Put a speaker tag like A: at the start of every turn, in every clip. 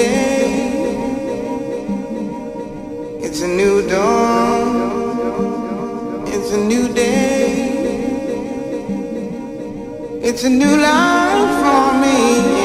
A: It's
B: a new dawn. It's a new day. It's a new life for me.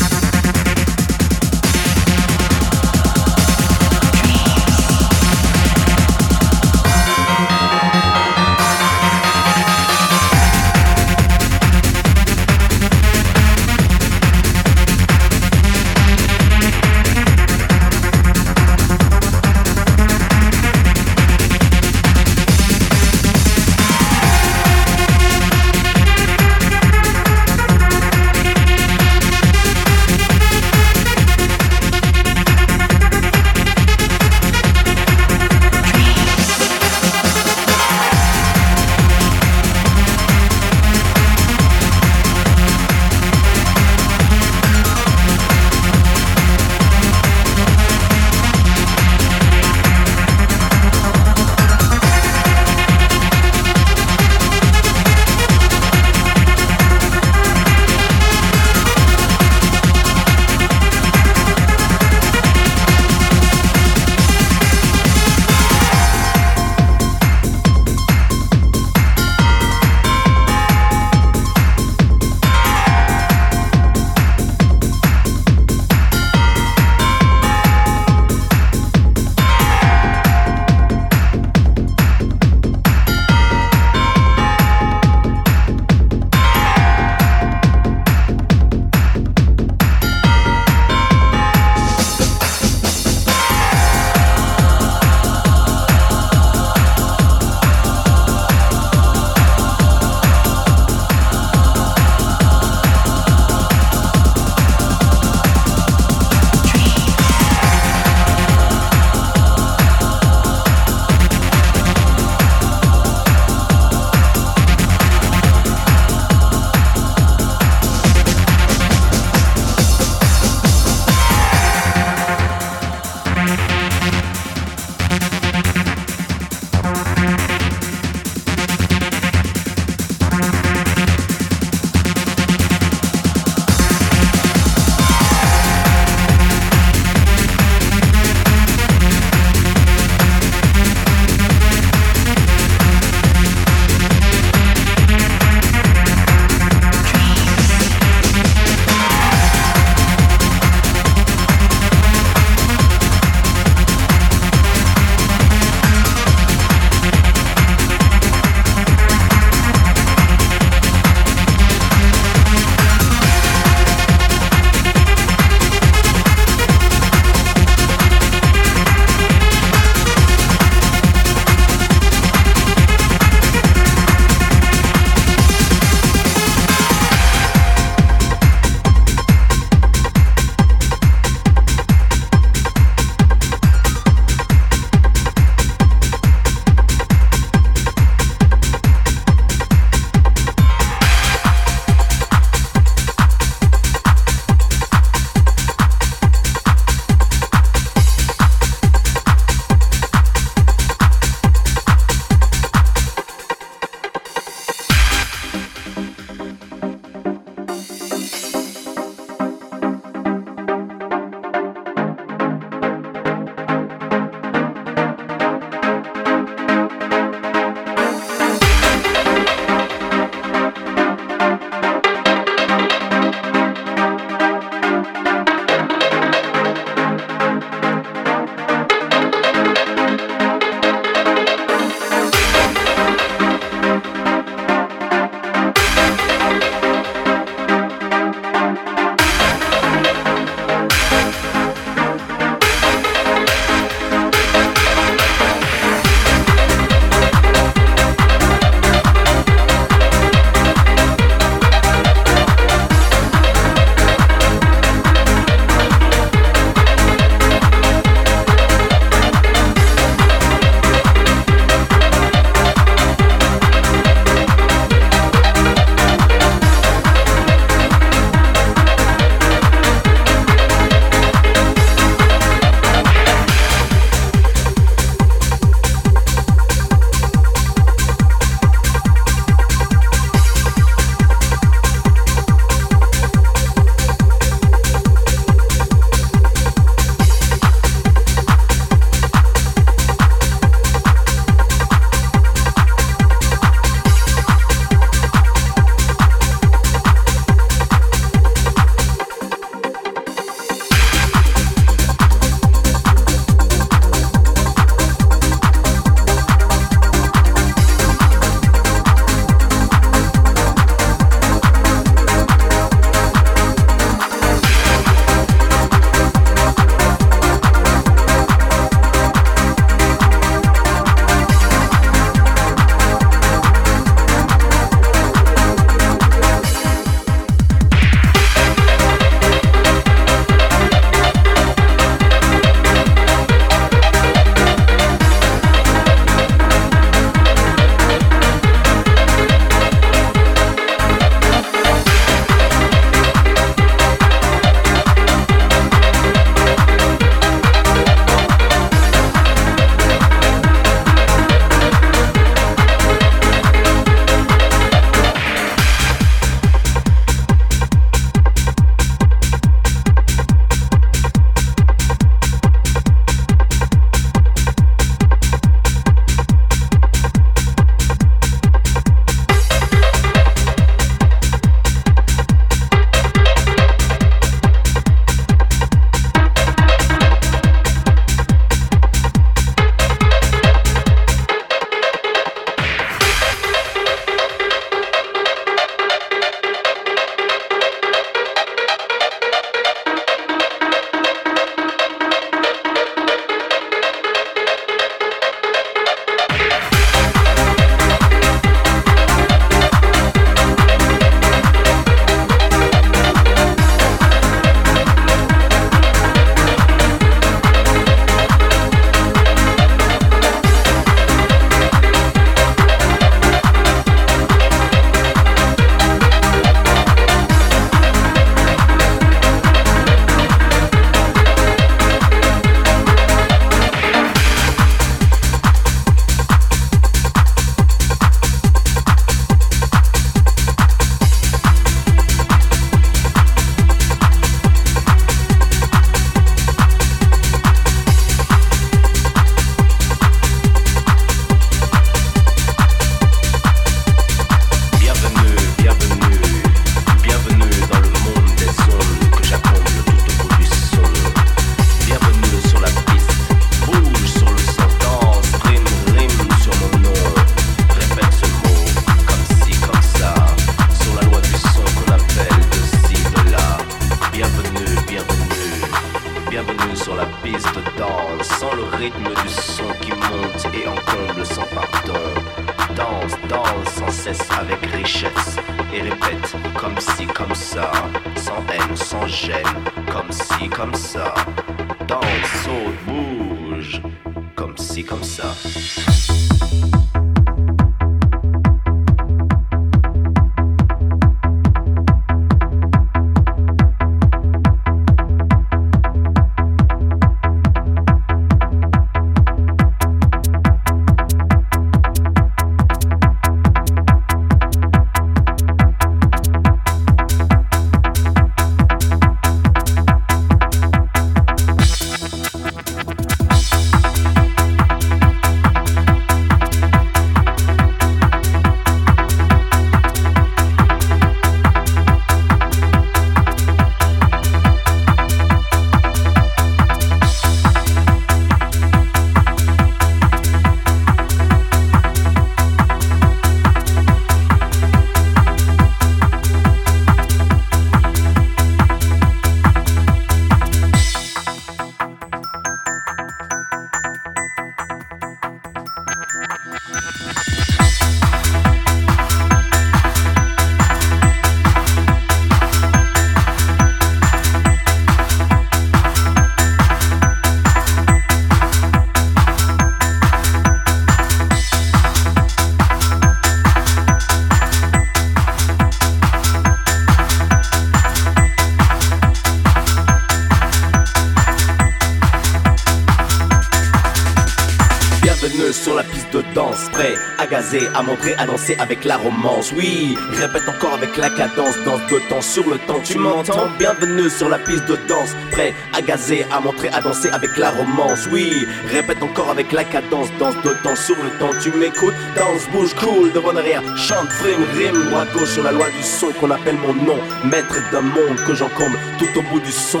B: Prêt
C: à danser avec la romance. Oui, répète encore avec la cadence, danse de temps sur le temps. Tu m'entends Bienvenue sur la piste de danse, prêt à gazer, à montrer à danser avec la romance. Oui, répète encore avec la cadence, danse de temps sur le temps. Tu m'écoutes Danse, bouge, cool, devant arrière, chante, frime, rime, droite, gauche sur la loi du son qu'on appelle mon nom, maître d'un monde que j'encombe tout au bout du son.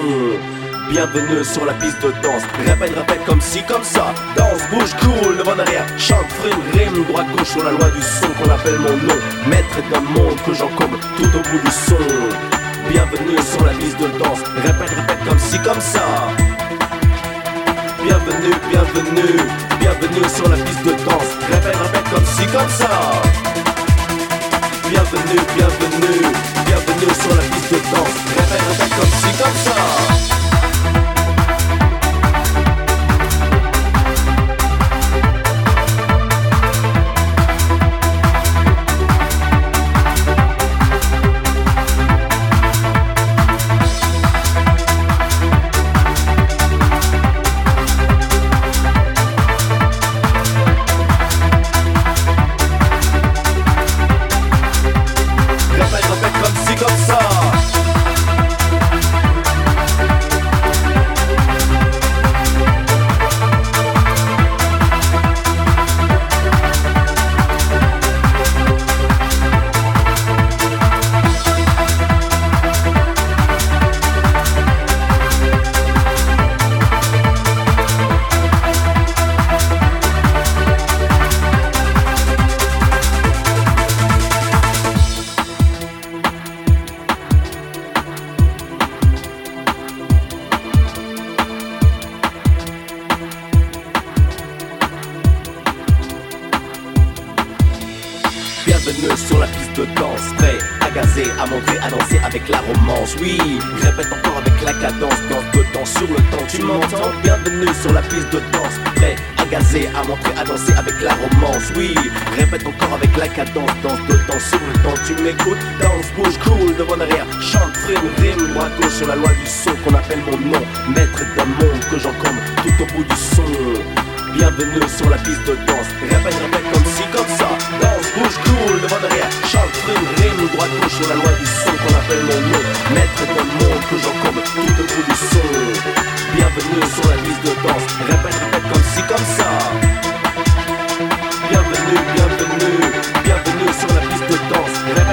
C: Bienvenue sur la piste de danse. Répète, répète comme si comme ça. Danse, bouge, coule, devant derrière. Chante, frime rime, droit gauche sur la loi du son qu'on appelle mon nom. Maître d'un monde que j'encombre tout au bout du son. Bienvenue sur la piste de danse. Répète, répète comme si comme ça. Bienvenue, bienvenue, bienvenue sur la piste de danse. Répète, répète comme si comme ça. Bienvenue, bienvenue, bienvenue sur la piste de danse. Répète, répète comme si comme ça.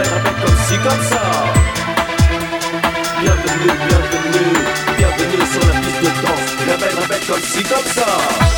D: comme ci, comme
C: ça. Bienvenue, bienvenue, bienvenue sur la piste de danse. Répète, répète comme ci, comme ça.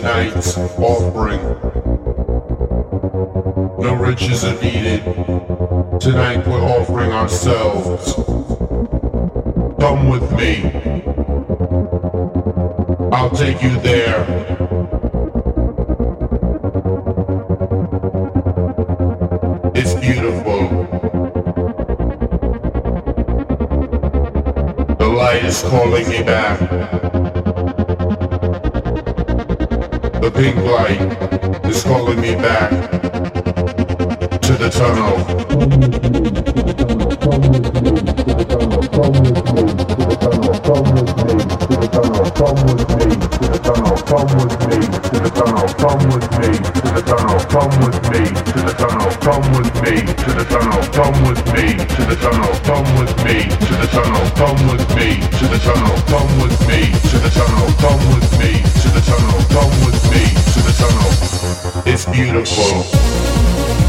D: tonight's offering. No riches are needed. Tonight we're offering ourselves. Come with me. I'll take you there. It's beautiful. The light is calling me back. pink light is calling me back to the tunnel. Come with me, to the tunnel. come with me, come with me, come with me, come with me come with me to the tunnel, come with me to the tunnel, come with me to the tunnel, come with me to the tunnel, come with me to the tunnel, come with me to the tunnel, come with me to the tunnel, come with me to the tunnel, come with me to the tunnel, come with me to the tunnel. It's beautiful.